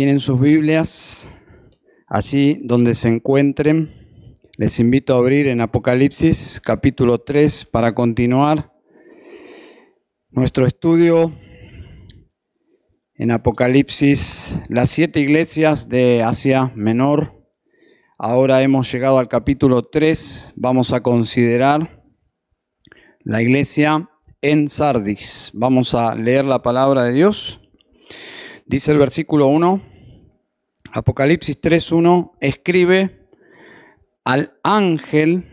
tienen sus Biblias, allí donde se encuentren, les invito a abrir en Apocalipsis capítulo 3 para continuar nuestro estudio en Apocalipsis, las siete iglesias de Asia Menor. Ahora hemos llegado al capítulo 3, vamos a considerar la iglesia en Sardis. Vamos a leer la palabra de Dios. Dice el versículo 1, Apocalipsis 3.1, escribe al ángel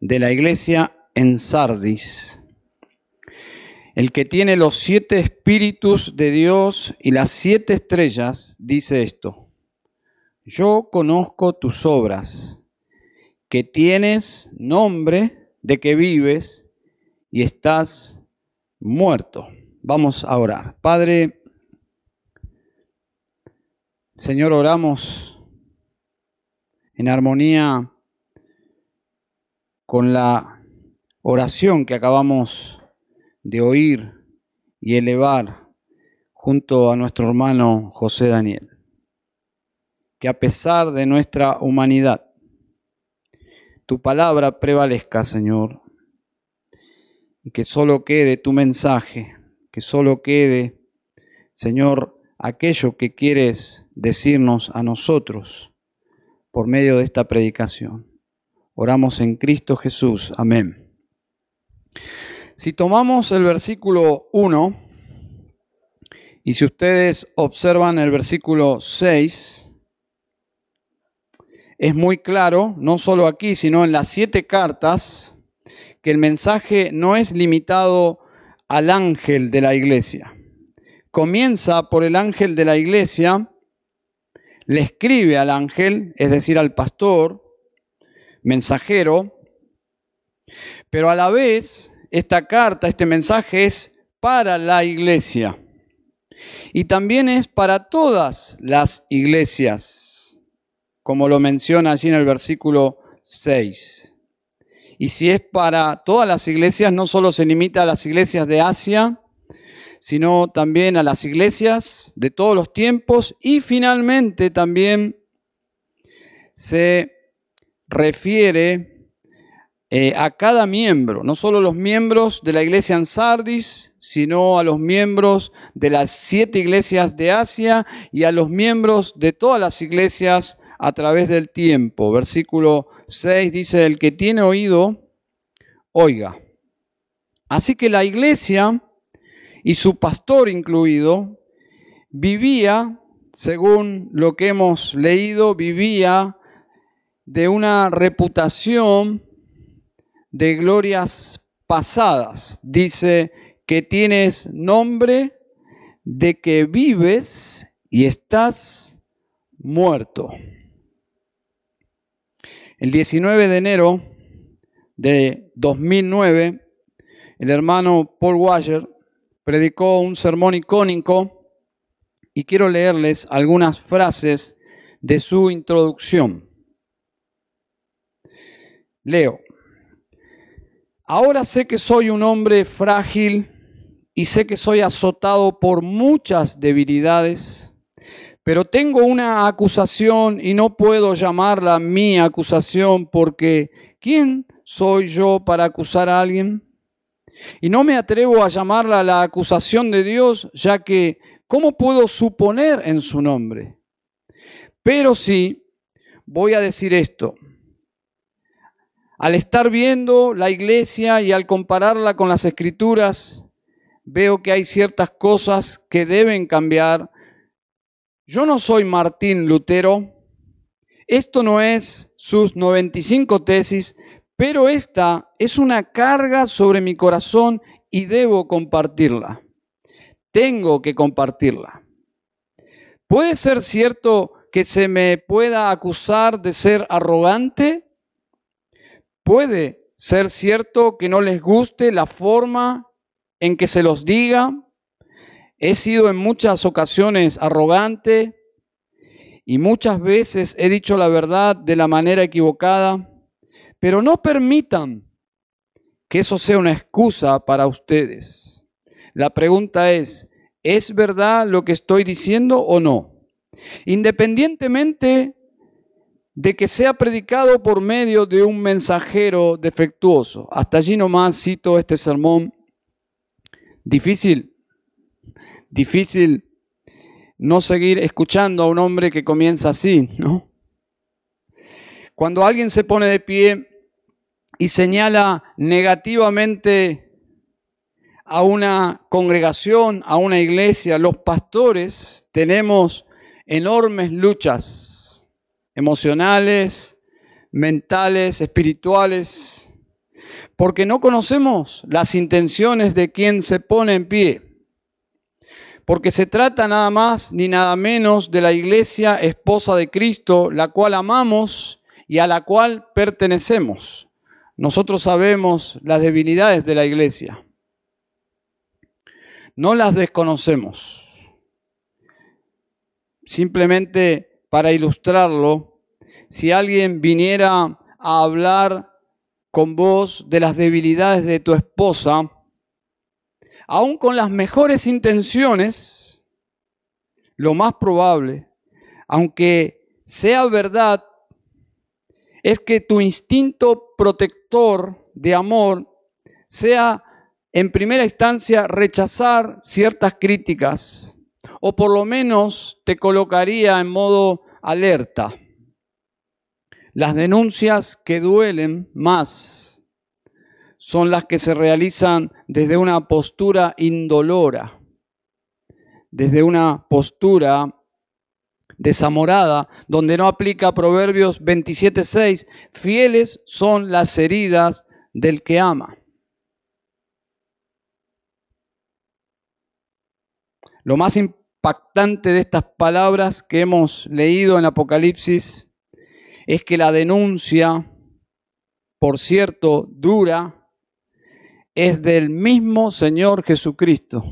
de la iglesia en Sardis, el que tiene los siete espíritus de Dios y las siete estrellas, dice esto, yo conozco tus obras, que tienes nombre de que vives y estás muerto. Vamos a orar. Padre, Señor, oramos en armonía con la oración que acabamos de oír y elevar junto a nuestro hermano José Daniel. Que a pesar de nuestra humanidad, tu palabra prevalezca, Señor, y que solo quede tu mensaje, que solo quede, Señor, aquello que quieres decirnos a nosotros por medio de esta predicación. Oramos en Cristo Jesús. Amén. Si tomamos el versículo 1 y si ustedes observan el versículo 6, es muy claro, no solo aquí, sino en las siete cartas, que el mensaje no es limitado al ángel de la iglesia comienza por el ángel de la iglesia, le escribe al ángel, es decir, al pastor, mensajero, pero a la vez esta carta, este mensaje es para la iglesia y también es para todas las iglesias, como lo menciona allí en el versículo 6. Y si es para todas las iglesias, no solo se limita a las iglesias de Asia, sino también a las iglesias de todos los tiempos y finalmente también se refiere eh, a cada miembro, no solo los miembros de la iglesia en Sardis, sino a los miembros de las siete iglesias de Asia y a los miembros de todas las iglesias a través del tiempo. Versículo 6 dice, el que tiene oído, oiga. Así que la iglesia y su pastor incluido, vivía, según lo que hemos leído, vivía de una reputación de glorias pasadas. Dice que tienes nombre de que vives y estás muerto. El 19 de enero de 2009, el hermano Paul Washer predicó un sermón icónico y quiero leerles algunas frases de su introducción. Leo, ahora sé que soy un hombre frágil y sé que soy azotado por muchas debilidades, pero tengo una acusación y no puedo llamarla mi acusación porque ¿quién soy yo para acusar a alguien? Y no me atrevo a llamarla la acusación de Dios, ya que ¿cómo puedo suponer en su nombre? Pero sí, voy a decir esto. Al estar viendo la iglesia y al compararla con las escrituras, veo que hay ciertas cosas que deben cambiar. Yo no soy Martín Lutero. Esto no es sus 95 tesis, pero esta es una carga sobre mi corazón y debo compartirla. Tengo que compartirla. ¿Puede ser cierto que se me pueda acusar de ser arrogante? ¿Puede ser cierto que no les guste la forma en que se los diga? He sido en muchas ocasiones arrogante y muchas veces he dicho la verdad de la manera equivocada. Pero no permitan que eso sea una excusa para ustedes. La pregunta es, ¿es verdad lo que estoy diciendo o no? independientemente de que sea predicado por medio de un mensajero defectuoso. Hasta allí nomás cito este sermón. Difícil, difícil no seguir escuchando a un hombre que comienza así, ¿no? Cuando alguien se pone de pie y señala negativamente a una congregación, a una iglesia, los pastores tenemos enormes luchas emocionales, mentales, espirituales, porque no conocemos las intenciones de quien se pone en pie porque se trata nada más ni nada menos de la iglesia esposa de Cristo, la cual amamos y a la cual pertenecemos. Nosotros sabemos las debilidades de la iglesia. No las desconocemos. Simplemente para ilustrarlo, si alguien viniera a hablar con vos de las debilidades de tu esposa, aún con las mejores intenciones, lo más probable, aunque sea verdad, es que tu instinto protector de amor sea en primera instancia rechazar ciertas críticas o por lo menos te colocaría en modo alerta. Las denuncias que duelen más son las que se realizan desde una postura indolora, desde una postura desamorada, donde no aplica Proverbios 27.6, fieles son las heridas del que ama. Lo más impactante de estas palabras que hemos leído en Apocalipsis es que la denuncia, por cierto, dura, es del mismo Señor Jesucristo.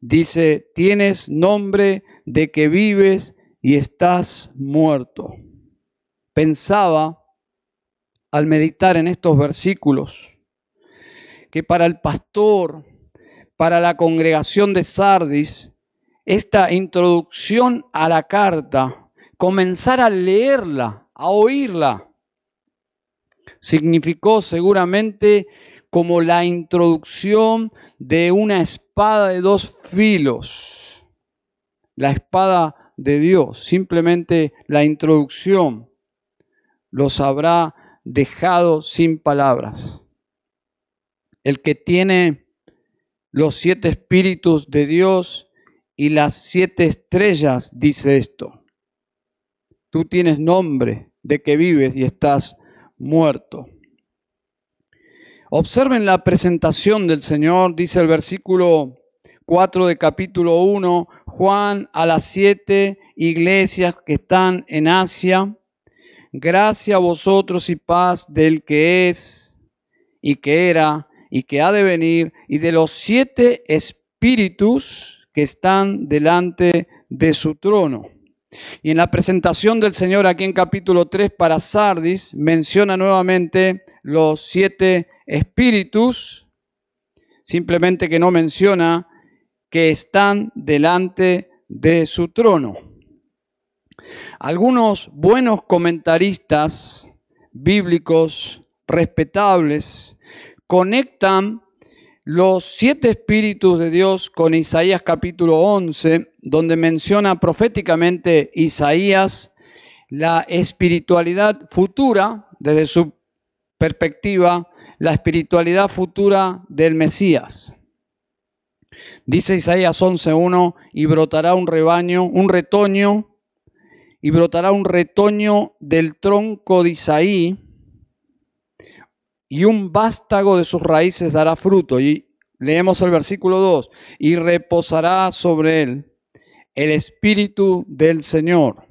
Dice, tienes nombre de que vives y estás muerto. Pensaba al meditar en estos versículos que para el pastor, para la congregación de Sardis, esta introducción a la carta, comenzar a leerla, a oírla, significó seguramente como la introducción de una espada de dos filos, la espada de Dios, simplemente la introducción los habrá dejado sin palabras. El que tiene los siete espíritus de Dios y las siete estrellas dice esto. Tú tienes nombre de que vives y estás muerto. Observen la presentación del Señor, dice el versículo 4 de capítulo 1, Juan a las siete iglesias que están en Asia, gracia a vosotros y paz del que es y que era y que ha de venir y de los siete espíritus que están delante de su trono. Y en la presentación del Señor aquí en capítulo 3 para Sardis menciona nuevamente los siete espíritus, simplemente que no menciona que están delante de su trono. Algunos buenos comentaristas bíblicos respetables conectan los siete espíritus de Dios con Isaías capítulo 11, donde menciona proféticamente Isaías la espiritualidad futura, desde su perspectiva, la espiritualidad futura del Mesías. Dice Isaías 11.1, y brotará un rebaño, un retoño, y brotará un retoño del tronco de Isaí, y un vástago de sus raíces dará fruto. Y leemos el versículo 2, y reposará sobre él el espíritu del Señor,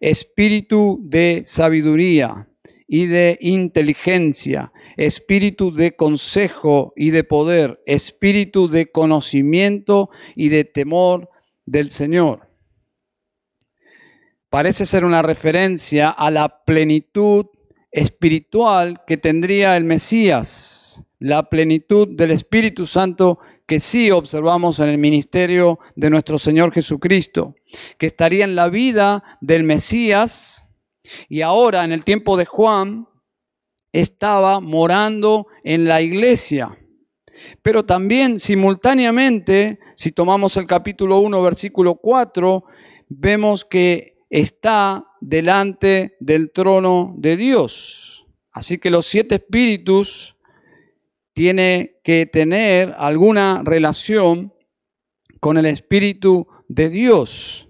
espíritu de sabiduría y de inteligencia, espíritu de consejo y de poder, espíritu de conocimiento y de temor del Señor. Parece ser una referencia a la plenitud espiritual que tendría el Mesías, la plenitud del Espíritu Santo que sí observamos en el ministerio de nuestro Señor Jesucristo, que estaría en la vida del Mesías y ahora en el tiempo de Juan estaba morando en la iglesia. Pero también simultáneamente, si tomamos el capítulo 1, versículo 4, vemos que está delante del trono de Dios. Así que los siete espíritus tienen que tener alguna relación con el espíritu de Dios.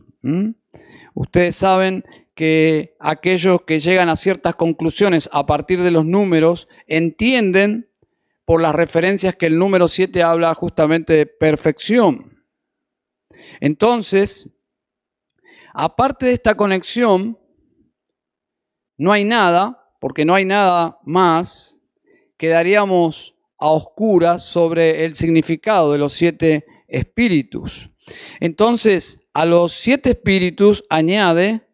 Ustedes saben que aquellos que llegan a ciertas conclusiones a partir de los números entienden por las referencias que el número 7 habla justamente de perfección. Entonces, aparte de esta conexión, no hay nada, porque no hay nada más, quedaríamos a oscuras sobre el significado de los siete espíritus. Entonces, a los siete espíritus añade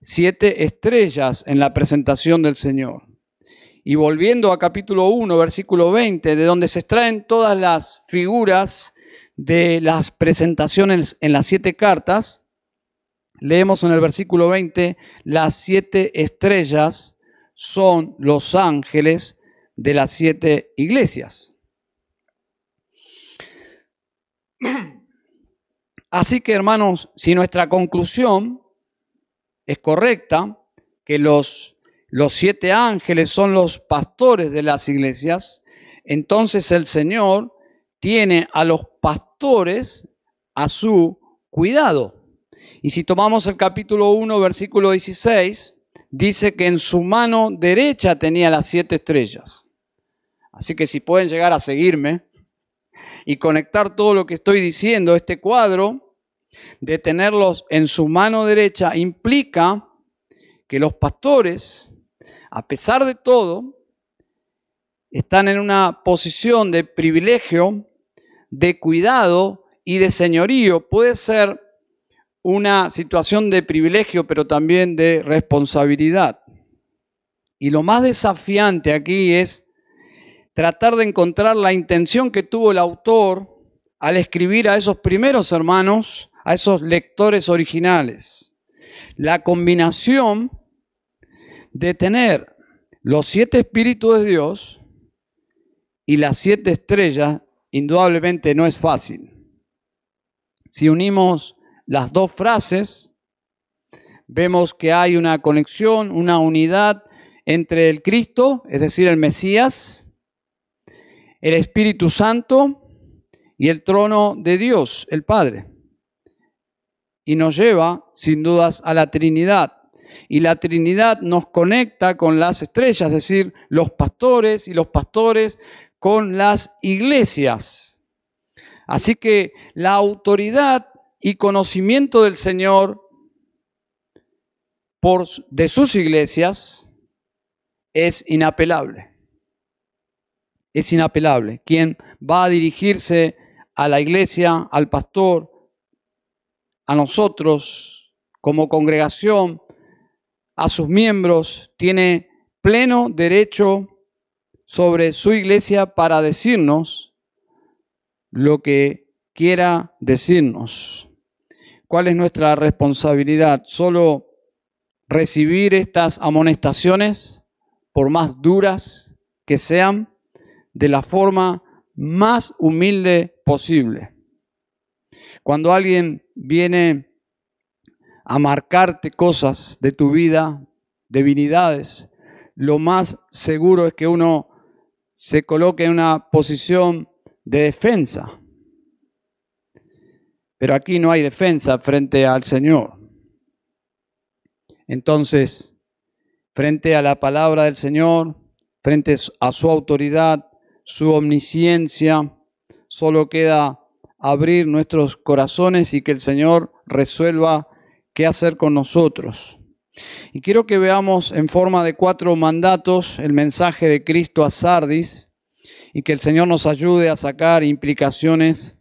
siete estrellas en la presentación del Señor. Y volviendo a capítulo 1, versículo 20, de donde se extraen todas las figuras de las presentaciones en las siete cartas, leemos en el versículo 20, las siete estrellas son los ángeles de las siete iglesias. Así que hermanos, si nuestra conclusión es correcta, que los los siete ángeles son los pastores de las iglesias, entonces el Señor tiene a los pastores a su cuidado. Y si tomamos el capítulo 1, versículo 16, dice que en su mano derecha tenía las siete estrellas. Así que si pueden llegar a seguirme y conectar todo lo que estoy diciendo, este cuadro de tenerlos en su mano derecha implica que los pastores a pesar de todo, están en una posición de privilegio, de cuidado y de señorío. Puede ser una situación de privilegio, pero también de responsabilidad. Y lo más desafiante aquí es tratar de encontrar la intención que tuvo el autor al escribir a esos primeros hermanos, a esos lectores originales. La combinación de tener los siete espíritus de Dios y las siete estrellas, indudablemente no es fácil. Si unimos las dos frases, vemos que hay una conexión, una unidad entre el Cristo, es decir, el Mesías, el Espíritu Santo y el trono de Dios, el Padre. Y nos lleva, sin dudas, a la Trinidad y la Trinidad nos conecta con las estrellas, es decir, los pastores y los pastores con las iglesias. Así que la autoridad y conocimiento del Señor por, de sus iglesias es inapelable. Es inapelable. Quien va a dirigirse a la iglesia, al pastor, a nosotros como congregación, a sus miembros, tiene pleno derecho sobre su iglesia para decirnos lo que quiera decirnos. ¿Cuál es nuestra responsabilidad? ¿Solo recibir estas amonestaciones, por más duras que sean, de la forma más humilde posible? Cuando alguien viene a marcarte cosas de tu vida, divinidades, lo más seguro es que uno se coloque en una posición de defensa. Pero aquí no hay defensa frente al Señor. Entonces, frente a la palabra del Señor, frente a su autoridad, su omnisciencia, solo queda abrir nuestros corazones y que el Señor resuelva qué hacer con nosotros. Y quiero que veamos en forma de cuatro mandatos el mensaje de Cristo a Sardis y que el Señor nos ayude a sacar implicaciones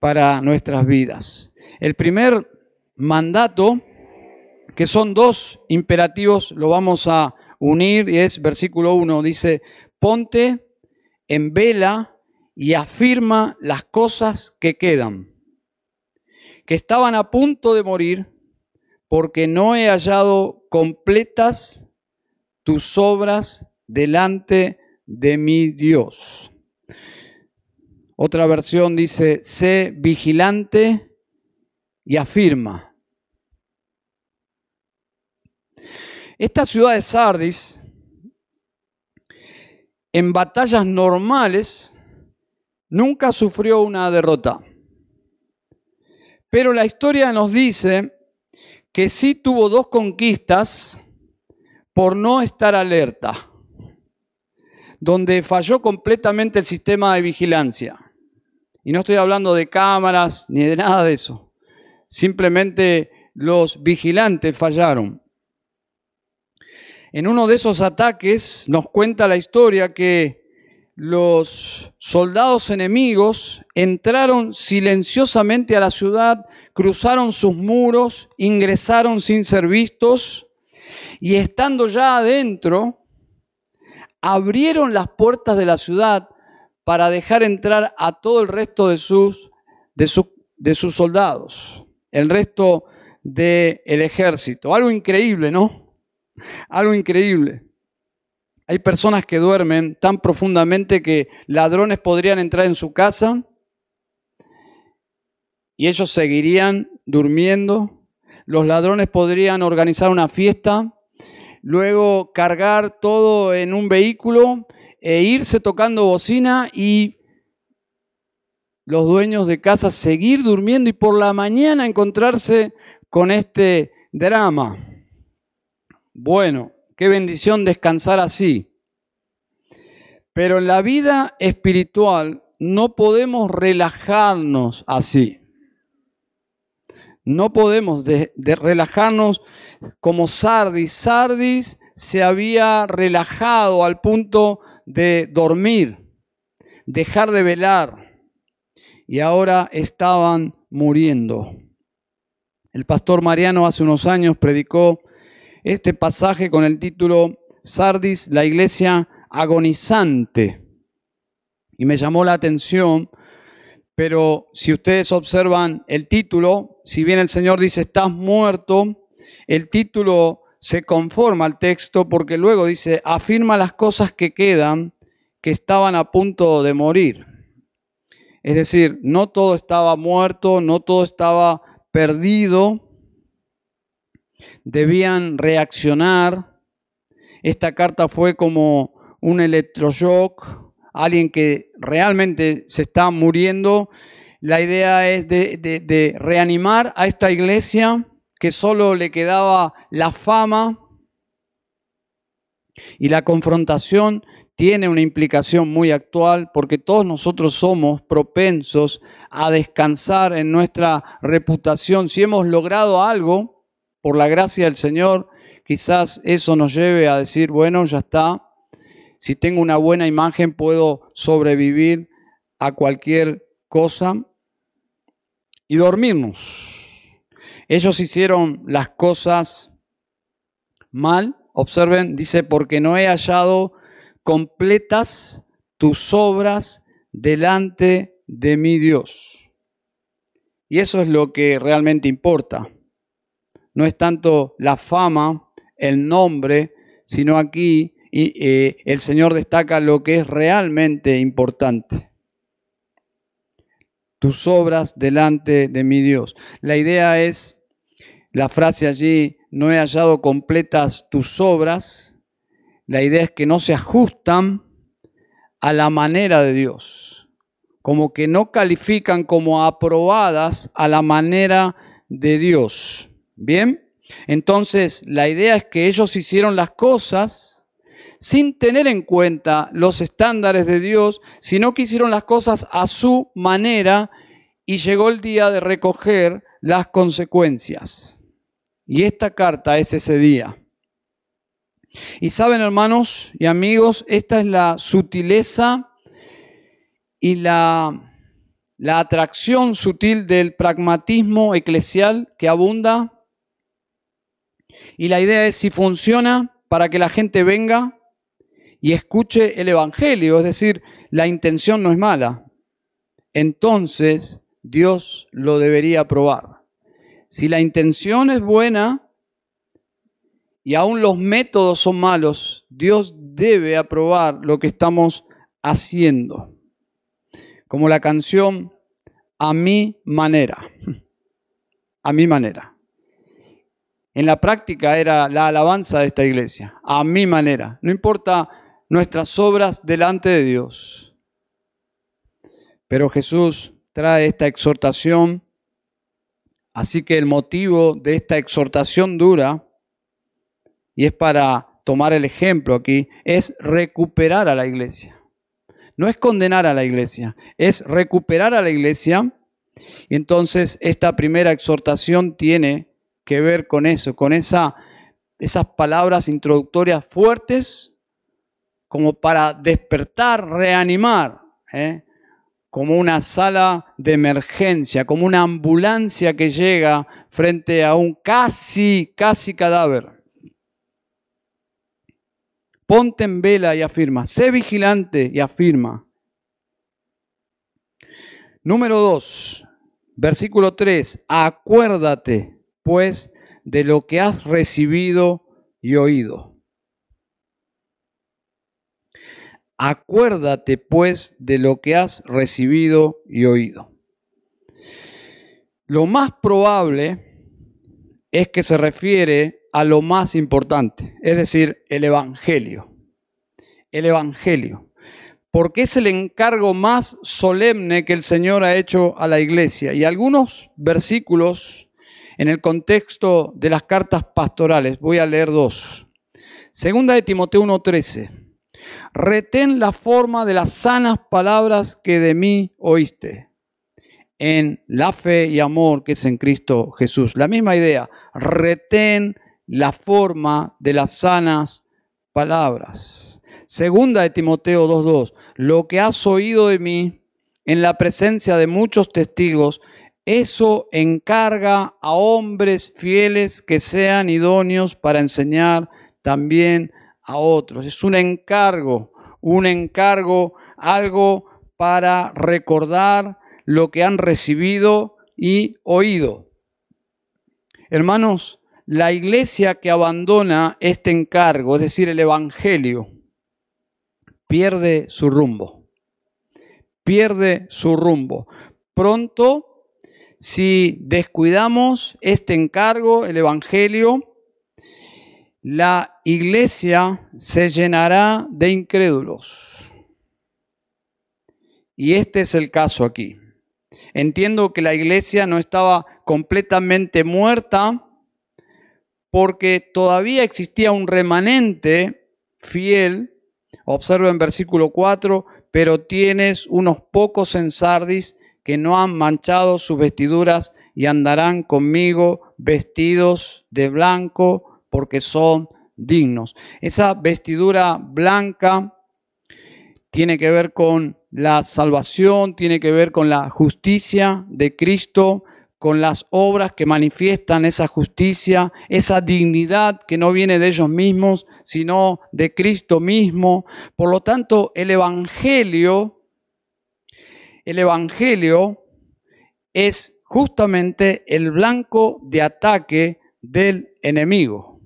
para nuestras vidas. El primer mandato, que son dos imperativos, lo vamos a unir y es versículo 1, dice, ponte en vela y afirma las cosas que quedan, que estaban a punto de morir, porque no he hallado completas tus obras delante de mi Dios. Otra versión dice, sé vigilante y afirma. Esta ciudad de Sardis, en batallas normales, nunca sufrió una derrota. Pero la historia nos dice que sí tuvo dos conquistas por no estar alerta, donde falló completamente el sistema de vigilancia. Y no estoy hablando de cámaras ni de nada de eso. Simplemente los vigilantes fallaron. En uno de esos ataques nos cuenta la historia que los soldados enemigos entraron silenciosamente a la ciudad, cruzaron sus muros, ingresaron sin ser vistos y estando ya adentro, abrieron las puertas de la ciudad para dejar entrar a todo el resto de sus, de, de sus soldados, el resto del ejército. Algo increíble, ¿no? Algo increíble. Hay personas que duermen tan profundamente que ladrones podrían entrar en su casa y ellos seguirían durmiendo. Los ladrones podrían organizar una fiesta, luego cargar todo en un vehículo e irse tocando bocina y los dueños de casa seguir durmiendo y por la mañana encontrarse con este drama. Bueno, Qué bendición descansar así. Pero en la vida espiritual no podemos relajarnos así. No podemos relajarnos como Sardis. Sardis se había relajado al punto de dormir, dejar de velar, y ahora estaban muriendo. El pastor Mariano hace unos años predicó este pasaje con el título Sardis, la iglesia agonizante. Y me llamó la atención, pero si ustedes observan el título, si bien el Señor dice estás muerto, el título se conforma al texto porque luego dice afirma las cosas que quedan que estaban a punto de morir. Es decir, no todo estaba muerto, no todo estaba perdido, debían reaccionar. Esta carta fue como un electroshock, alguien que realmente se está muriendo. La idea es de, reanimar a esta iglesia que solo le quedaba la fama y la confrontación tiene una implicación muy actual porque todos nosotros somos propensos a descansar en nuestra reputación. Si hemos logrado algo, por la gracia del Señor, quizás eso nos lleve a decir, bueno, ya está, si tengo una buena imagen puedo sobrevivir a cualquier cosa y dormirnos. Ellos hicieron las cosas mal, observen, dice, porque no he hallado completas tus obras delante de mi Dios. Y eso es lo que realmente importa no es tanto la fama, el nombre, sino aquí y, eh, el Señor destaca lo que es realmente importante. Tus obras delante de mi Dios. La idea es, la frase allí, no he hallado completas tus obras. La idea es que no se ajustan a la manera de Dios, como que no califican como aprobadas a la manera de Dios. Bien, entonces la idea es que ellos hicieron las cosas sin tener en cuenta los estándares de Dios, sino que hicieron las cosas a su manera y llegó el día de recoger las consecuencias. Y esta carta es ese día. Y saben, hermanos y amigos, esta es la sutileza y la, la atracción sutil del pragmatismo eclesial que abunda y la idea es si funciona para que la gente venga y escuche el Evangelio, es decir, la intención no es mala, entonces Dios lo debería aprobar. Si la intención es buena y aún los métodos son malos, Dios debe aprobar lo que estamos haciendo. Como la canción A mi manera. A mi manera. En la práctica era la alabanza de esta iglesia. A mi manera. No importa nuestras obras delante de Dios. Pero Jesús trae esta exhortación. Así que el motivo de esta exhortación dura, y es para tomar el ejemplo aquí, es recuperar a la iglesia. No es condenar a la iglesia, es recuperar a la iglesia. Y entonces esta primera exhortación tiene que ver con eso, con esa, esas palabras introductorias fuertes como para despertar, reanimar, ¿eh? como una sala de emergencia, como una ambulancia que llega frente a un casi, casi cadáver. Ponte en vela y afirma, sé vigilante y afirma. Número 2, versículo 3, acuérdate pues de lo que has recibido y oído. Acuérdate pues de lo que has recibido y oído. Lo más probable es que se refiere a lo más importante, es decir, el Evangelio. El Evangelio. Porque es el encargo más solemne que el Señor ha hecho a la iglesia. Y algunos versículos en el contexto de las cartas pastorales, voy a leer dos. Segunda de Timoteo 1.13 retén la forma de las sanas palabras que de mí oíste, en la fe y amor que es en Cristo Jesús. La misma idea, retén la forma de las sanas palabras. Segunda de Timoteo 2.2, lo que has oído de mí en la presencia de muchos testigos, eso encarga a hombres fieles que sean idóneos para enseñar también a otros. Es un encargo, un encargo, algo para recordar lo que han recibido y oído. Hermanos, la iglesia que abandona este encargo, es decir, el Evangelio, pierde su rumbo. Pierde su rumbo. Pronto, si descuidamos este encargo, el Evangelio, la iglesia se llenará de incrédulos. Y este es el caso aquí. Entiendo que la iglesia no estaba completamente muerta porque todavía existía un remanente fiel. Observo en versículo 4, pero tienes unos pocos en Sardis que no han manchado sus vestiduras y andarán conmigo vestidos de blanco porque son dignos. Esa vestidura blanca tiene que ver con la salvación, tiene que ver con la justicia de Cristo, con las obras que manifiestan esa justicia, esa dignidad que no viene de ellos mismos, sino de Cristo mismo. Por lo tanto, el Evangelio, el Evangelio es justamente el blanco de ataque del enemigo.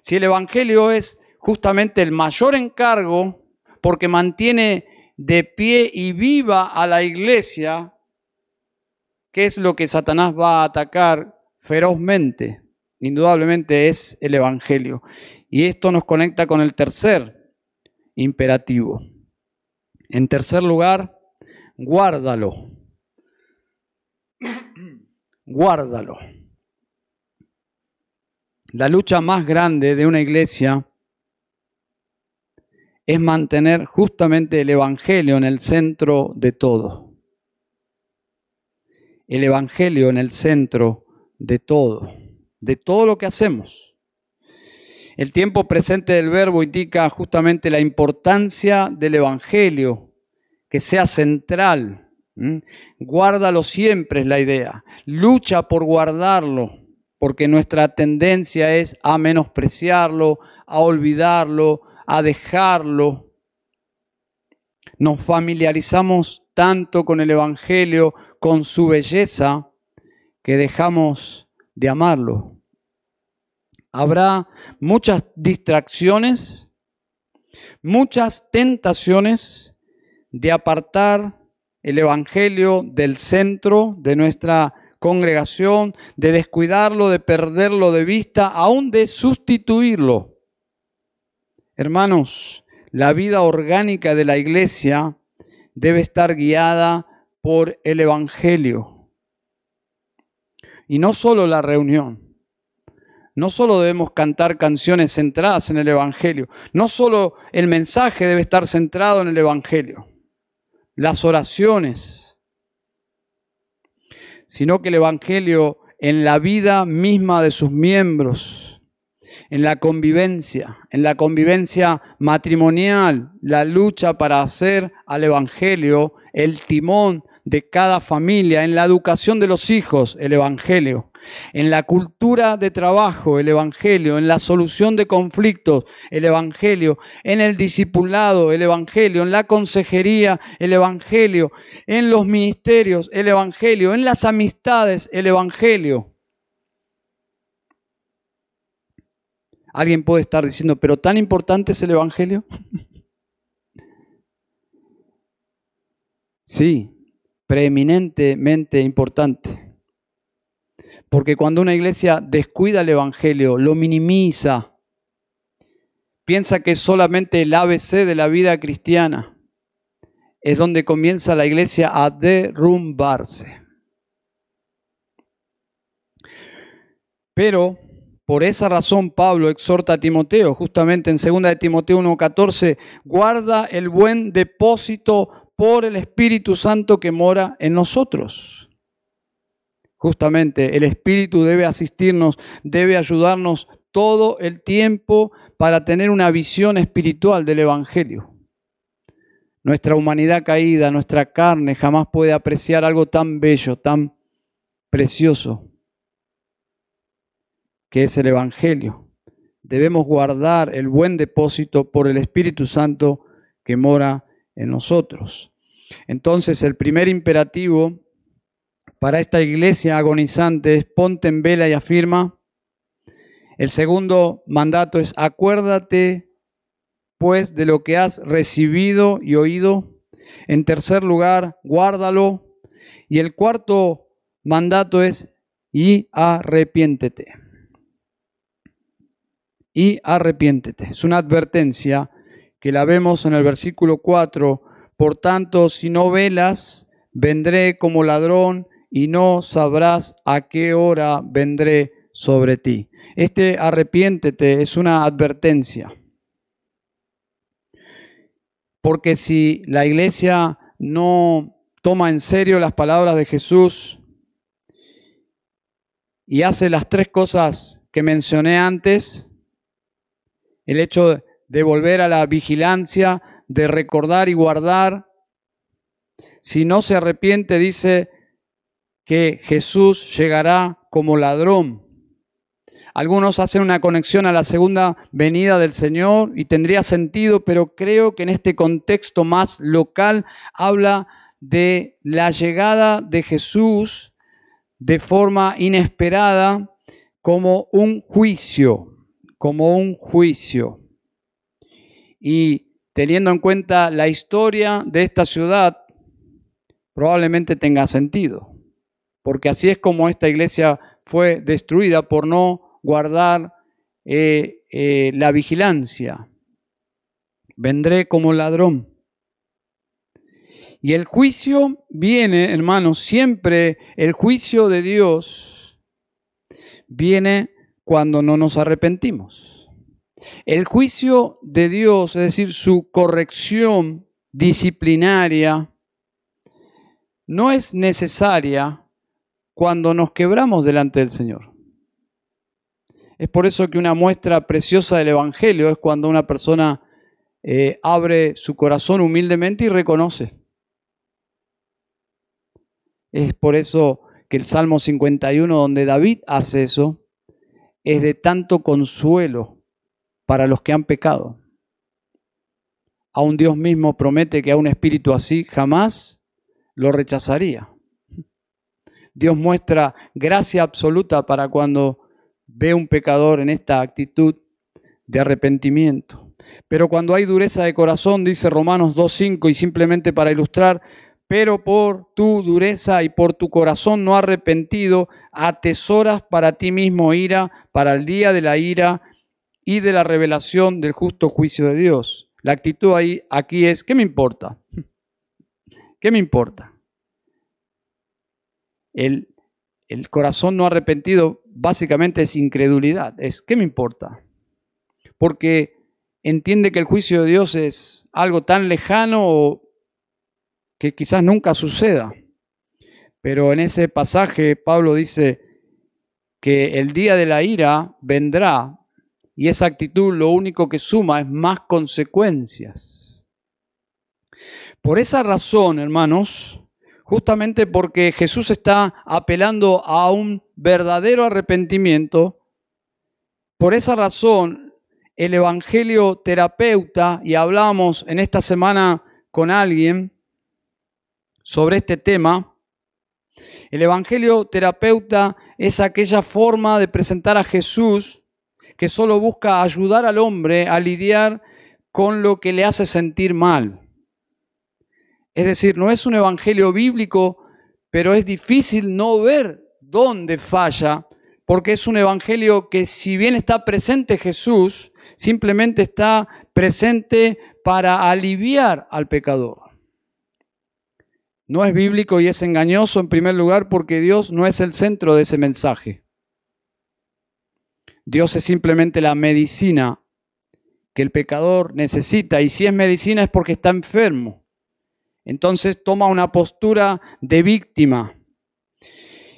Si el Evangelio es justamente el mayor encargo porque mantiene de pie y viva a la iglesia, ¿qué es lo que Satanás va a atacar ferozmente? Indudablemente es el Evangelio. Y esto nos conecta con el tercer imperativo. En tercer lugar, guárdalo. guárdalo. La lucha más grande de una iglesia es mantener justamente el Evangelio en el centro de todo. El Evangelio en el centro de todo, de todo lo que hacemos. El tiempo presente del verbo indica justamente la importancia del Evangelio, que sea central. Guárdalo siempre es la idea. Lucha por guardarlo porque nuestra tendencia es a menospreciarlo, a olvidarlo, a dejarlo. Nos familiarizamos tanto con el Evangelio, con su belleza, que dejamos de amarlo. Habrá muchas distracciones, muchas tentaciones de apartar el Evangelio del centro de nuestra congregación, de descuidarlo, de perderlo de vista, aún de sustituirlo. Hermanos, la vida orgánica de la iglesia debe estar guiada por el Evangelio. Y no solo la reunión. No solo debemos cantar canciones centradas en el Evangelio. No solo el mensaje debe estar centrado en el Evangelio. Las oraciones. Sino que el Evangelio en la vida misma de sus miembros en la convivencia, en la convivencia matrimonial, la lucha para hacer al Evangelio el timón de cada familia, en la educación de los hijos, el Evangelio, en la cultura de trabajo, el Evangelio, en la solución de conflictos, el Evangelio, en el discipulado, el Evangelio, en la consejería, el Evangelio, en los ministerios, el Evangelio, en las amistades, el Evangelio. Alguien puede estar diciendo, pero tan importante es el Evangelio. Sí, preeminentemente importante. Porque cuando una iglesia descuida el Evangelio, lo minimiza, piensa que solamente el ABC de la vida cristiana, es donde comienza la iglesia a derrumbarse. Pero por esa razón Pablo exhorta a Timoteo, justamente en 2 de Timoteo 1:14, guarda el buen depósito por el Espíritu Santo que mora en nosotros. Justamente el Espíritu debe asistirnos, debe ayudarnos todo el tiempo para tener una visión espiritual del Evangelio. Nuestra humanidad caída, nuestra carne jamás puede apreciar algo tan bello, tan precioso que es el Evangelio. Debemos guardar el buen depósito por el Espíritu Santo que mora en nosotros. Entonces el primer imperativo para esta iglesia agonizante ponte en vela y afirma. El segundo mandato es acuérdate pues de lo que has recibido y oído. En tercer lugar, guárdalo. Y el cuarto mandato es y arrepiéntete y arrepiéntete. Es una advertencia que la vemos en el versículo 4. Por tanto, si no velas, vendré como ladrón y no sabrás a qué hora vendré sobre ti. Este arrepiéntete es una advertencia. Porque si la iglesia no toma en serio las palabras de Jesús y hace las tres cosas que mencioné antes, el hecho de volver a la vigilancia, de recordar y guardar. Si no se arrepiente, dice que Jesús llegará como ladrón. Algunos hacen una conexión a la segunda venida del Señor y tendría sentido, pero creo que en este contexto más local habla de la llegada de Jesús de forma inesperada como un juicio como un juicio. Y teniendo en cuenta la historia de esta ciudad, probablemente tenga sentido, porque así es como esta iglesia fue destruida por no guardar eh, eh, la vigilancia. Vendré como ladrón. Y el juicio viene, hermanos, siempre el juicio de Dios viene cuando no nos arrepentimos. El juicio de Dios, es decir, su corrección disciplinaria, no es necesaria cuando nos quebramos delante del Señor. Es por eso que una muestra preciosa del Evangelio es cuando una persona eh, abre su corazón humildemente y reconoce. Es por eso que el Salmo 51, donde David hace eso, es de tanto consuelo para los que han pecado. A un Dios mismo promete que a un espíritu así jamás lo rechazaría. Dios muestra gracia absoluta para cuando ve un pecador en esta actitud de arrepentimiento. Pero cuando hay dureza de corazón, dice Romanos 2.5, y simplemente para ilustrar, pero por tu dureza y por tu corazón no arrepentido, atesoras para ti mismo ira para el día de la ira y de la revelación del justo juicio de Dios. La actitud ahí, aquí es, ¿qué me importa? ¿Qué me importa? El, el corazón no arrepentido básicamente es incredulidad, es, ¿qué me importa? Porque entiende que el juicio de Dios es algo tan lejano que quizás nunca suceda. Pero en ese pasaje Pablo dice que el día de la ira vendrá y esa actitud lo único que suma es más consecuencias. Por esa razón, hermanos, justamente porque Jesús está apelando a un verdadero arrepentimiento, por esa razón el Evangelio terapeuta, y hablamos en esta semana con alguien sobre este tema, el Evangelio terapeuta es aquella forma de presentar a Jesús que solo busca ayudar al hombre a lidiar con lo que le hace sentir mal. Es decir, no es un evangelio bíblico, pero es difícil no ver dónde falla, porque es un evangelio que si bien está presente Jesús, simplemente está presente para aliviar al pecador. No es bíblico y es engañoso en primer lugar porque Dios no es el centro de ese mensaje. Dios es simplemente la medicina que el pecador necesita y si es medicina es porque está enfermo entonces toma una postura de víctima.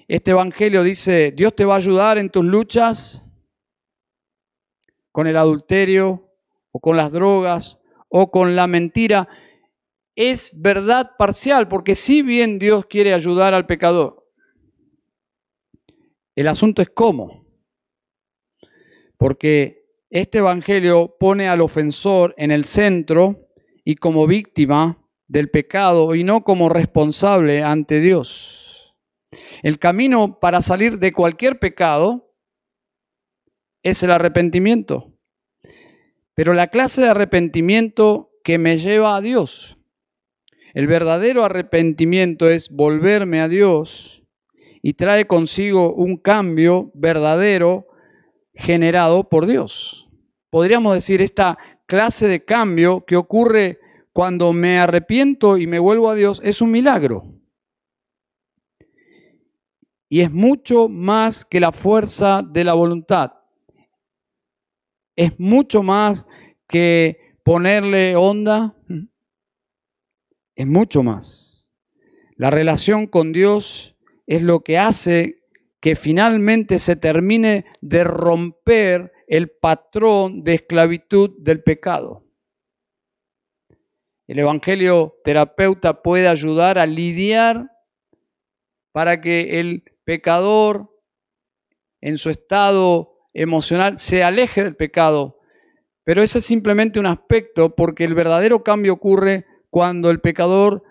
Este Evangelio dice, Dios te va a ayudar en tus luchas con el adulterio o con las drogas o con la mentira. Es verdad parcial, porque si bien Dios quiere ayudar al pecador, el asunto es cómo. Porque este Evangelio pone al ofensor en el centro y como víctima del pecado y no como responsable ante Dios. El camino para salir de cualquier pecado es el arrepentimiento. Pero la clase de arrepentimiento que me lleva a Dios. El verdadero arrepentimiento es volverme a Dios y trae consigo un cambio verdadero generado por Dios. Podríamos decir esta clase de cambio que ocurre cuando me arrepiento y me vuelvo a Dios, es un milagro. Y es mucho más que la fuerza de la voluntad. Es mucho más que ponerle onda. Es mucho más. La relación con Dios es lo que hace que finalmente se termine de romper el patrón de esclavitud del pecado. El Evangelio terapeuta puede ayudar a lidiar para que el pecador en su estado emocional se aleje del pecado. Pero ese es simplemente un aspecto porque el verdadero cambio ocurre cuando el pecador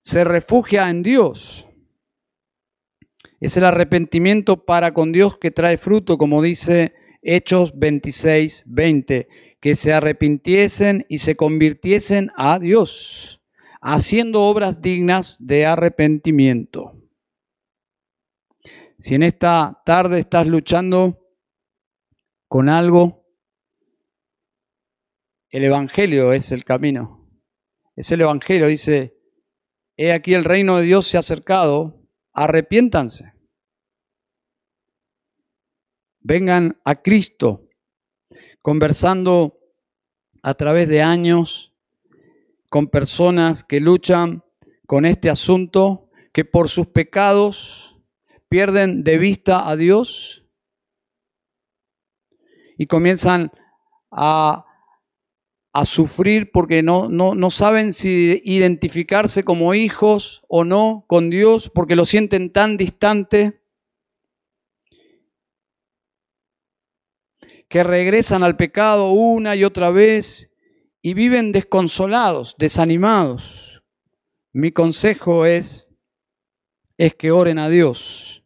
se refugia en Dios. Es el arrepentimiento para con Dios que trae fruto, como dice Hechos 26, 20 que se arrepintiesen y se convirtiesen a Dios, haciendo obras dignas de arrepentimiento. Si en esta tarde estás luchando con algo, el Evangelio es el camino. Es el Evangelio, dice, he aquí el reino de Dios se ha acercado, arrepiéntanse. Vengan a Cristo conversando a través de años con personas que luchan con este asunto, que por sus pecados pierden de vista a Dios y comienzan a, a sufrir porque no, no, no saben si identificarse como hijos o no con Dios, porque lo sienten tan distante que regresan al pecado una y otra vez y viven desconsolados, desanimados, mi consejo es, es que oren a Dios,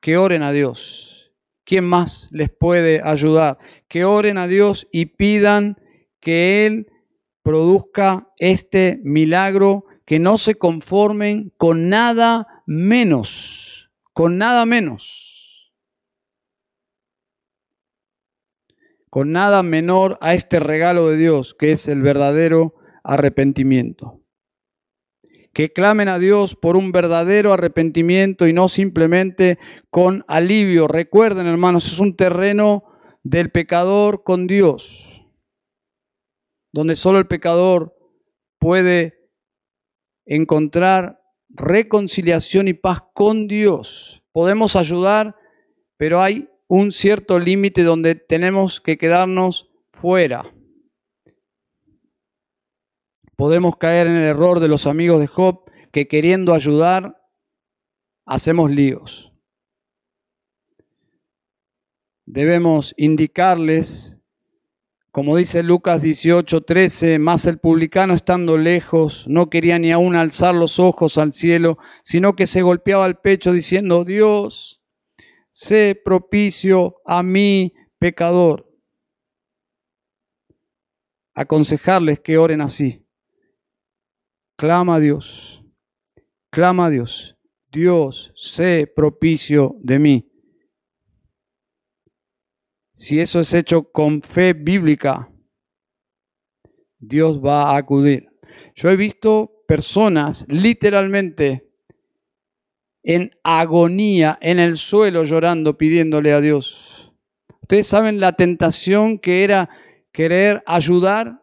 que oren a Dios. ¿Quién más les puede ayudar? Que oren a Dios y pidan que Él produzca este milagro, que no se conformen con nada menos, con nada menos, con nada menor a este regalo de Dios, que es el verdadero arrepentimiento. Que clamen a Dios por un verdadero arrepentimiento y no simplemente con alivio. Recuerden, hermanos, es un terreno del pecador con Dios, donde solo el pecador puede encontrar reconciliación y paz con Dios. Podemos ayudar, pero hay un cierto límite donde tenemos que quedarnos fuera podemos caer en el error de los amigos de Job que queriendo ayudar hacemos líos. Debemos indicarles, como dice Lucas 18:13, más el publicano estando lejos no quería ni aún alzar los ojos al cielo, sino que se golpeaba el pecho diciendo, Dios, sé propicio a mí, pecador. Aconsejarles que oren así. Clama a Dios, clama a Dios. Dios, sé propicio de mí. Si eso es hecho con fe bíblica, Dios va a acudir. Yo he visto personas literalmente en agonía, en el suelo llorando, pidiéndole a Dios. Ustedes saben la tentación que era querer ayudar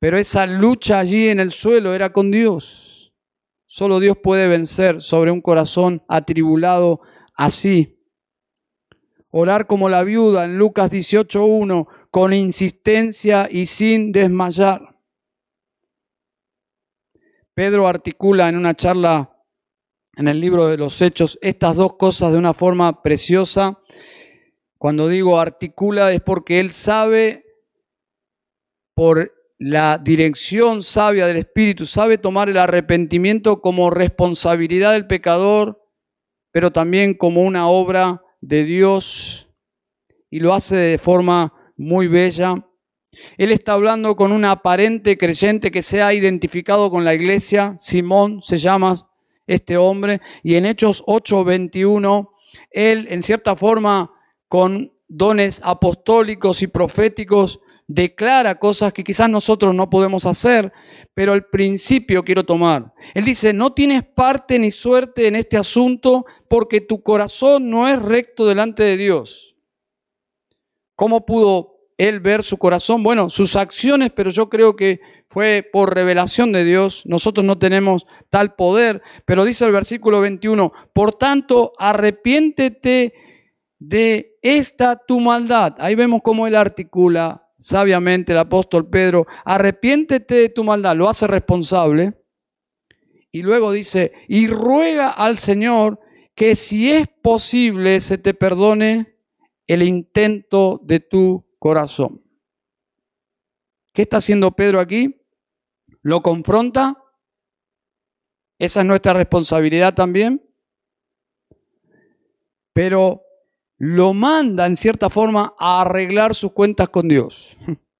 pero esa lucha allí en el suelo era con Dios. Solo Dios puede vencer sobre un corazón atribulado así. Orar como la viuda en Lucas 18.1, con insistencia y sin desmayar. Pedro articula en una charla en el libro de los Hechos estas dos cosas de una forma preciosa. Cuando digo articula es porque él sabe por la dirección sabia del Espíritu, sabe tomar el arrepentimiento como responsabilidad del pecador, pero también como una obra de Dios y lo hace de forma muy bella. Él está hablando con un aparente creyente que se ha identificado con la iglesia, Simón se llama este hombre, y en Hechos 8:21, él en cierta forma con dones apostólicos y proféticos, declara cosas que quizás nosotros no podemos hacer, pero el principio quiero tomar. Él dice, no tienes parte ni suerte en este asunto porque tu corazón no es recto delante de Dios. ¿Cómo pudo él ver su corazón? Bueno, sus acciones, pero yo creo que fue por revelación de Dios. Nosotros no tenemos tal poder, pero dice el versículo 21, por tanto, arrepiéntete de esta tu maldad. Ahí vemos cómo él articula sabiamente el apóstol Pedro, arrepiéntete de tu maldad, lo hace responsable. Y luego dice, y ruega al Señor que si es posible se te perdone el intento de tu corazón. ¿Qué está haciendo Pedro aquí? ¿Lo confronta? Esa es nuestra responsabilidad también. Pero lo manda en cierta forma a arreglar sus cuentas con Dios.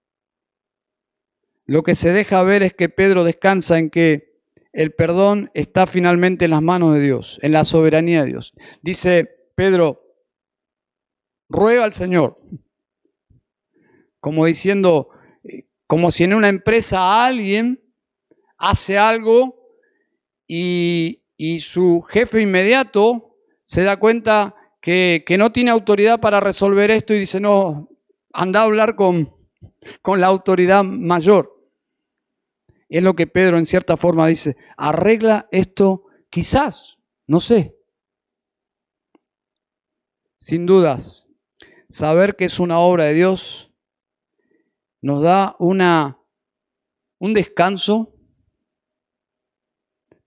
Lo que se deja ver es que Pedro descansa en que el perdón está finalmente en las manos de Dios, en la soberanía de Dios. Dice Pedro, ruega al Señor, como diciendo, como si en una empresa alguien hace algo y, su jefe inmediato se da cuenta que, no tiene autoridad para resolver esto y dice, no, anda a hablar con, con la autoridad mayor. es lo que Pedro en cierta forma dice, arregla esto quizás, no sé. Sin dudas, saber que es una obra de Dios nos da una, un descanso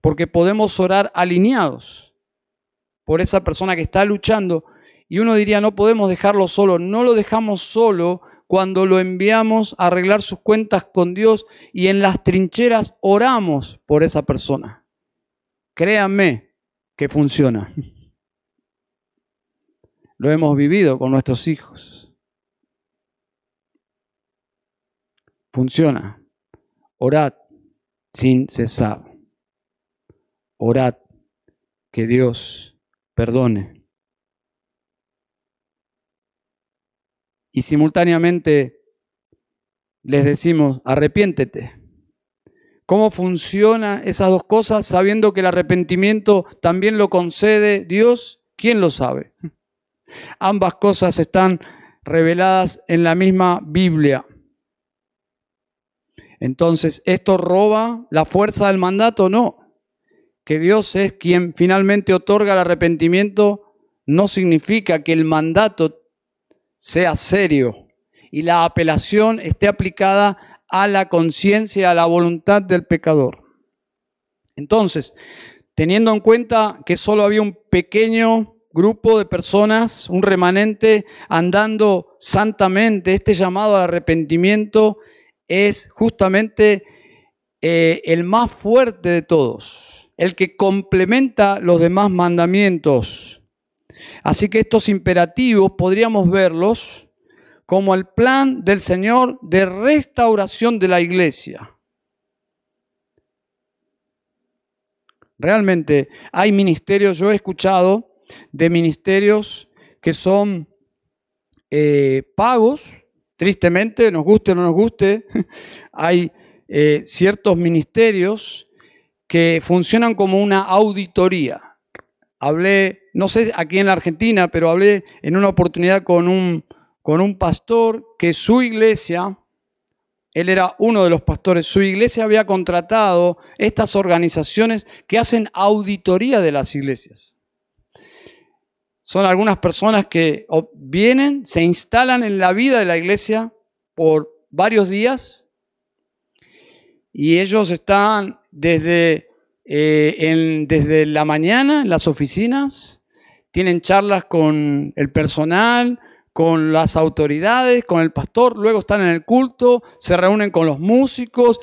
porque podemos orar alineados por esa persona que está luchando. Y uno diría, no podemos dejarlo solo. No lo dejamos solo cuando lo enviamos a arreglar sus cuentas con Dios y en las trincheras oramos por esa persona. Créanme que funciona. Lo hemos vivido con nuestros hijos. Funciona. Orad sin cesar. Orad que Dios perdone. Y simultáneamente les decimos, arrepiéntete. ¿Cómo funciona esas dos cosas sabiendo que el arrepentimiento también lo concede Dios? ¿Quién lo sabe? Ambas cosas están reveladas en la misma Biblia. Entonces, ¿esto roba la fuerza del mandato? No. Que Dios es quien finalmente otorga el arrepentimiento no significa que el mandato sea serio y la apelación esté aplicada a la conciencia, a la voluntad del pecador. Entonces, teniendo en cuenta que solo había un pequeño grupo de personas, un remanente andando santamente, este llamado al arrepentimiento es justamente eh, el más fuerte de todos, el que complementa los demás mandamientos. Así que estos imperativos podríamos verlos como el plan del Señor de restauración de la iglesia. Realmente hay ministerios, yo he escuchado de ministerios que son eh, pagos, tristemente, nos guste o no nos guste, hay eh, ciertos ministerios que funcionan como una auditoría. Hablé, no sé aquí en la Argentina, pero hablé en una oportunidad con un, con un pastor que su iglesia, él era uno de los pastores, su iglesia había contratado estas organizaciones que hacen auditoría de las iglesias. Son algunas personas que vienen, se instalan en la vida de la iglesia por varios días y ellos están desde, eh, desde la mañana en las oficinas, tienen charlas con el personal, con las autoridades, con el pastor, luego están en el culto, se reúnen con los músicos,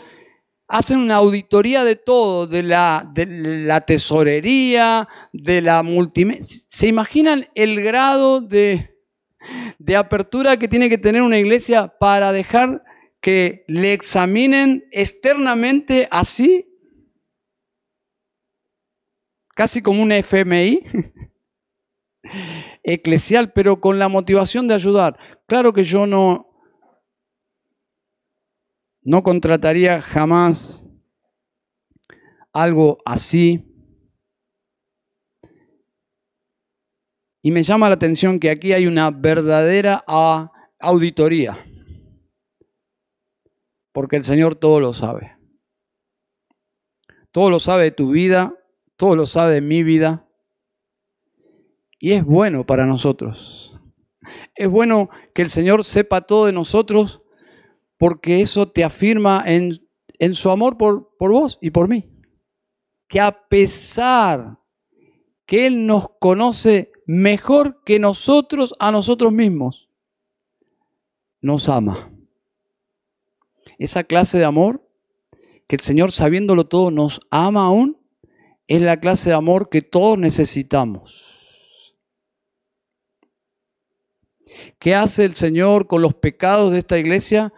hacen una auditoría de todo, de la, de la tesorería, de la multimedia. ¿Se imaginan el grado de, de apertura que tiene que tener una iglesia para dejar que le examinen externamente así? Casi como un FMI eclesial, pero con la motivación de ayudar. Claro que yo no, no contrataría jamás algo así. Y me llama la atención que aquí hay una verdadera auditoría. Porque el Señor todo lo sabe. Todo lo sabe de tu vida, todo lo sabe de mi vida. Y es bueno para nosotros. Es bueno que el Señor sepa todo de nosotros porque eso te afirma en, su amor por, por vos y por mí. Que a pesar que Él nos conoce mejor que nosotros a nosotros mismos, nos ama. Esa clase de amor, que el Señor sabiéndolo todo nos ama aún, es la clase de amor que todos necesitamos. ¿Qué hace el Señor con los pecados de esta iglesia?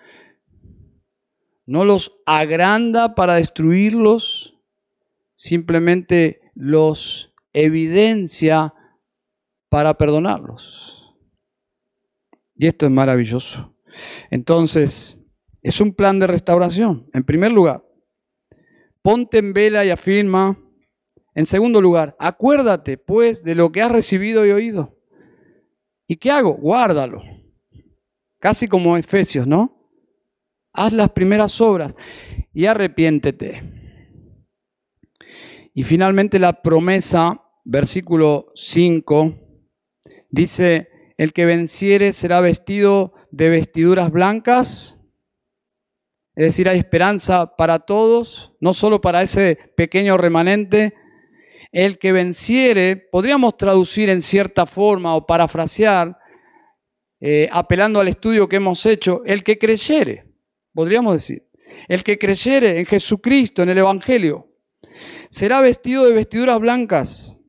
no los agranda para destruirlos, simplemente los evidencia para perdonarlos. Y esto es maravilloso. Entonces, es un plan de restauración. En primer lugar, ponte en vela y afirma. En segundo lugar, acuérdate pues de lo que has recibido y oído. ¿Y qué hago? Guárdalo. Casi como Efesios, ¿no? haz las primeras obras y arrepiéntete. Y finalmente la promesa, versículo 5, dice, el que venciere será vestido de vestiduras blancas. Es decir, hay esperanza para todos, no solo para ese pequeño remanente. El que venciere, podríamos traducir en cierta forma o parafrasear, eh, apelando al estudio que hemos hecho, el que creyere, podríamos decir, el que creyere en Jesucristo, en el Evangelio, será vestido de vestiduras blancas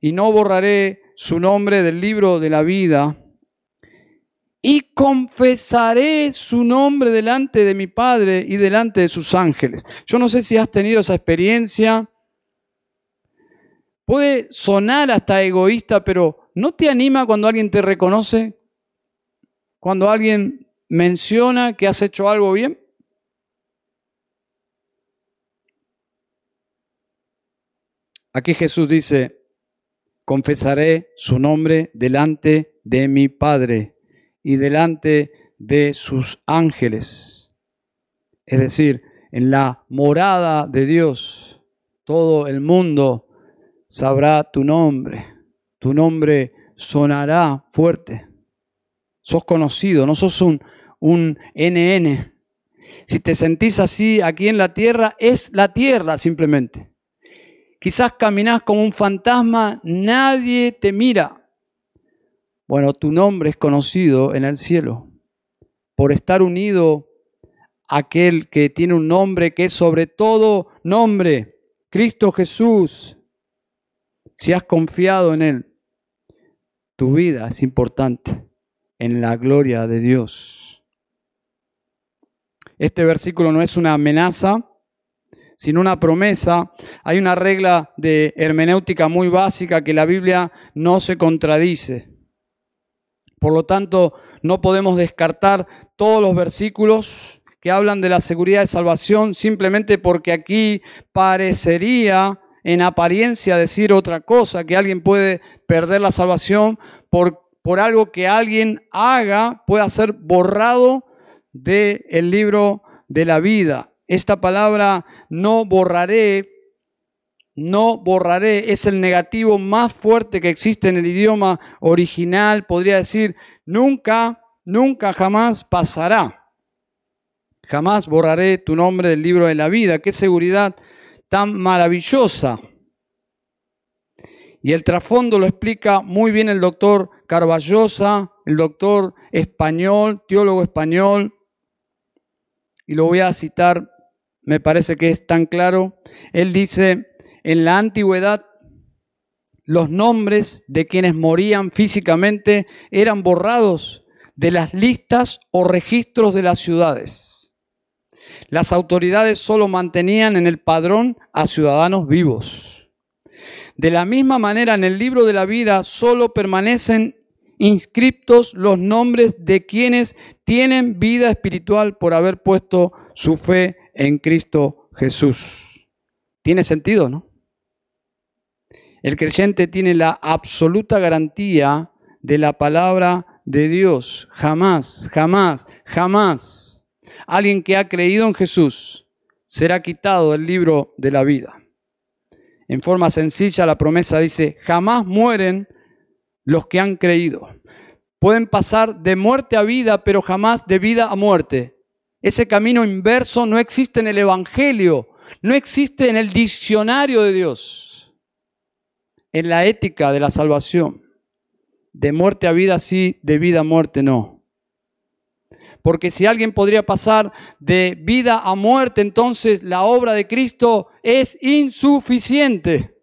y no borraré su nombre del libro de la vida y confesaré su nombre delante de mi Padre y delante de sus ángeles. Yo no sé si has tenido esa experiencia. Puede sonar hasta egoísta, pero ¿no te anima cuando alguien te reconoce? Cuando alguien menciona que has hecho algo bien? Aquí Jesús dice, confesaré su nombre delante de mi Padre y delante de sus ángeles. Es decir, en la morada de Dios, todo el mundo sabrá tu nombre. Tu nombre sonará fuerte. Sos conocido, no sos un, un NN. Si te sentís así aquí en la tierra, es la tierra simplemente. Quizás caminás como un fantasma, nadie te mira. Bueno, tu nombre es conocido en el cielo por estar unido a aquel que tiene un nombre que es sobre todo nombre, Cristo Jesús. Si has confiado en Él, tu vida es importante en la gloria de Dios. Este versículo no es una amenaza, sino una promesa. Hay una regla de hermenéutica muy básica que la Biblia no se contradice. Por lo tanto, no podemos descartar todos los versículos que hablan de la seguridad de salvación simplemente porque aquí parecería en apariencia decir otra cosa, que alguien puede perder la salvación por, por algo que alguien haga, pueda ser borrado del el libro de la vida. Esta palabra no borraré no borraré es el negativo más fuerte que existe en el idioma original. Podría decir, nunca, nunca, jamás pasará. Jamás borraré tu nombre del libro de la vida. Qué seguridad tan maravillosa. Y el trasfondo lo explica muy bien el doctor Carballosa, el doctor español, teólogo español. Y lo voy a citar, me parece que es tan claro. Él dice, en la antigüedad los nombres de quienes morían físicamente eran borrados de las listas o registros de las ciudades. Las autoridades solo mantenían en el padrón a ciudadanos vivos. De la misma manera, en el libro de la vida solo permanecen inscriptos los nombres de quienes tienen vida espiritual por haber puesto su fe en Cristo Jesús. ¿Tiene sentido, no? El creyente tiene la absoluta garantía de la palabra de Dios. Jamás, jamás, jamás. Alguien que ha creído en Jesús será quitado del libro de la vida. En forma sencilla la promesa dice, jamás mueren los que han creído. Pueden pasar de muerte a vida, pero jamás de vida a muerte. Ese camino inverso no existe en el Evangelio, no existe en el diccionario de Dios en la ética de la salvación. De muerte a vida sí, de vida a muerte no. Porque si alguien podría pasar de vida a muerte, entonces la obra de Cristo es insuficiente.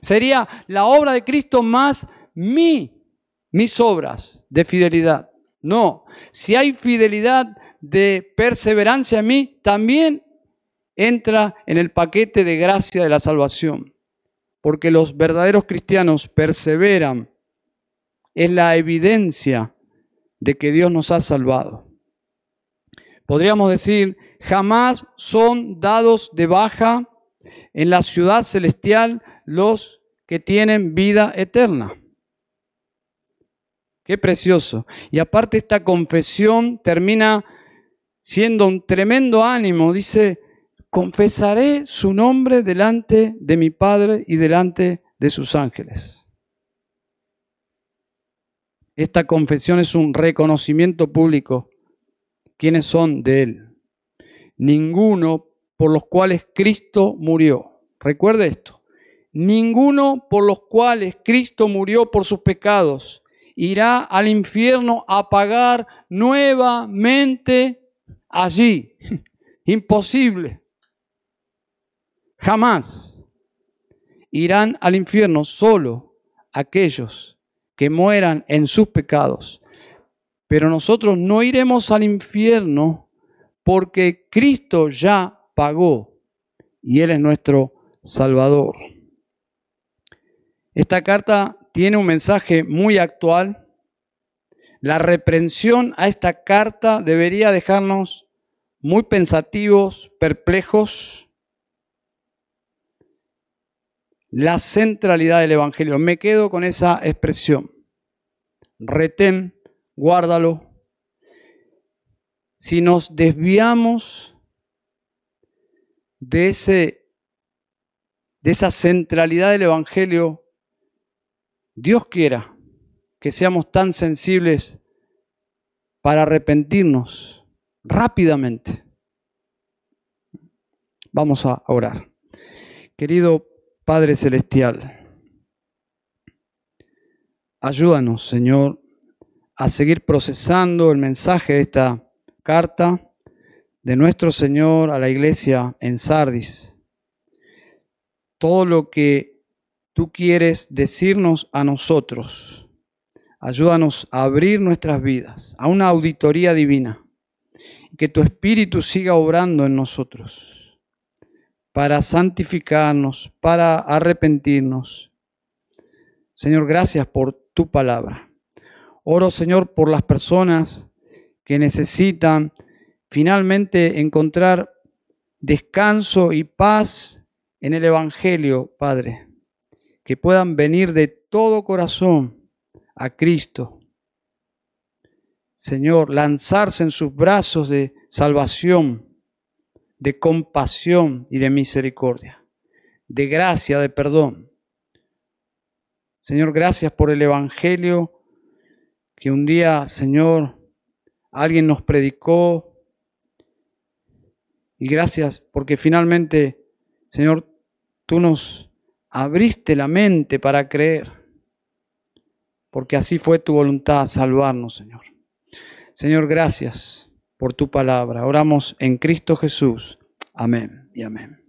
Sería la obra de Cristo más mi, mis obras de fidelidad. No, si hay fidelidad de perseverancia en mí, también entra en el paquete de gracia de la salvación porque los verdaderos cristianos perseveran, es la evidencia de que Dios nos ha salvado. Podríamos decir, jamás son dados de baja en la ciudad celestial los que tienen vida eterna. Qué precioso. Y aparte esta confesión termina siendo un tremendo ánimo. Dice, confesaré su nombre delante de mi Padre y delante de sus ángeles. Esta confesión es un reconocimiento público. ¿Quiénes son de Él? Ninguno por los cuales Cristo murió. Recuerde esto. Ninguno por los cuales Cristo murió por sus pecados irá al infierno a pagar nuevamente allí. Imposible. Jamás irán al infierno solo aquellos que mueran en sus pecados. Pero nosotros no iremos al infierno porque Cristo ya pagó y Él es nuestro Salvador. Esta carta tiene un mensaje muy actual. La reprensión a esta carta debería dejarnos muy pensativos, perplejos. La centralidad del Evangelio. Me quedo con esa expresión. Retén, guárdalo. Si nos desviamos de, ese, de esa centralidad del Evangelio, Dios quiera que seamos tan sensibles para arrepentirnos rápidamente. Vamos a orar. Querido Padre Celestial, ayúdanos, Señor, a seguir procesando el mensaje de esta carta de nuestro Señor a la iglesia en Sardis. Todo lo que tú quieres decirnos a nosotros. Ayúdanos a abrir nuestras vidas a una auditoría divina. Que tu Espíritu siga obrando en nosotros para santificarnos, para arrepentirnos. Señor, gracias por tu palabra. Oro, Señor, por las personas que necesitan finalmente encontrar descanso y paz en el Evangelio, Padre que puedan venir de todo corazón a Cristo. Señor, lanzarse en sus brazos de salvación, de compasión y de misericordia, de gracia, de perdón. Señor, gracias por el Evangelio que un día, Señor, alguien nos predicó. Y gracias porque finalmente, Señor, tú nos abriste la mente para creer, porque así fue tu voluntad salvarnos, Señor. Señor, gracias por tu palabra. Oramos en Cristo Jesús. Amén y amén.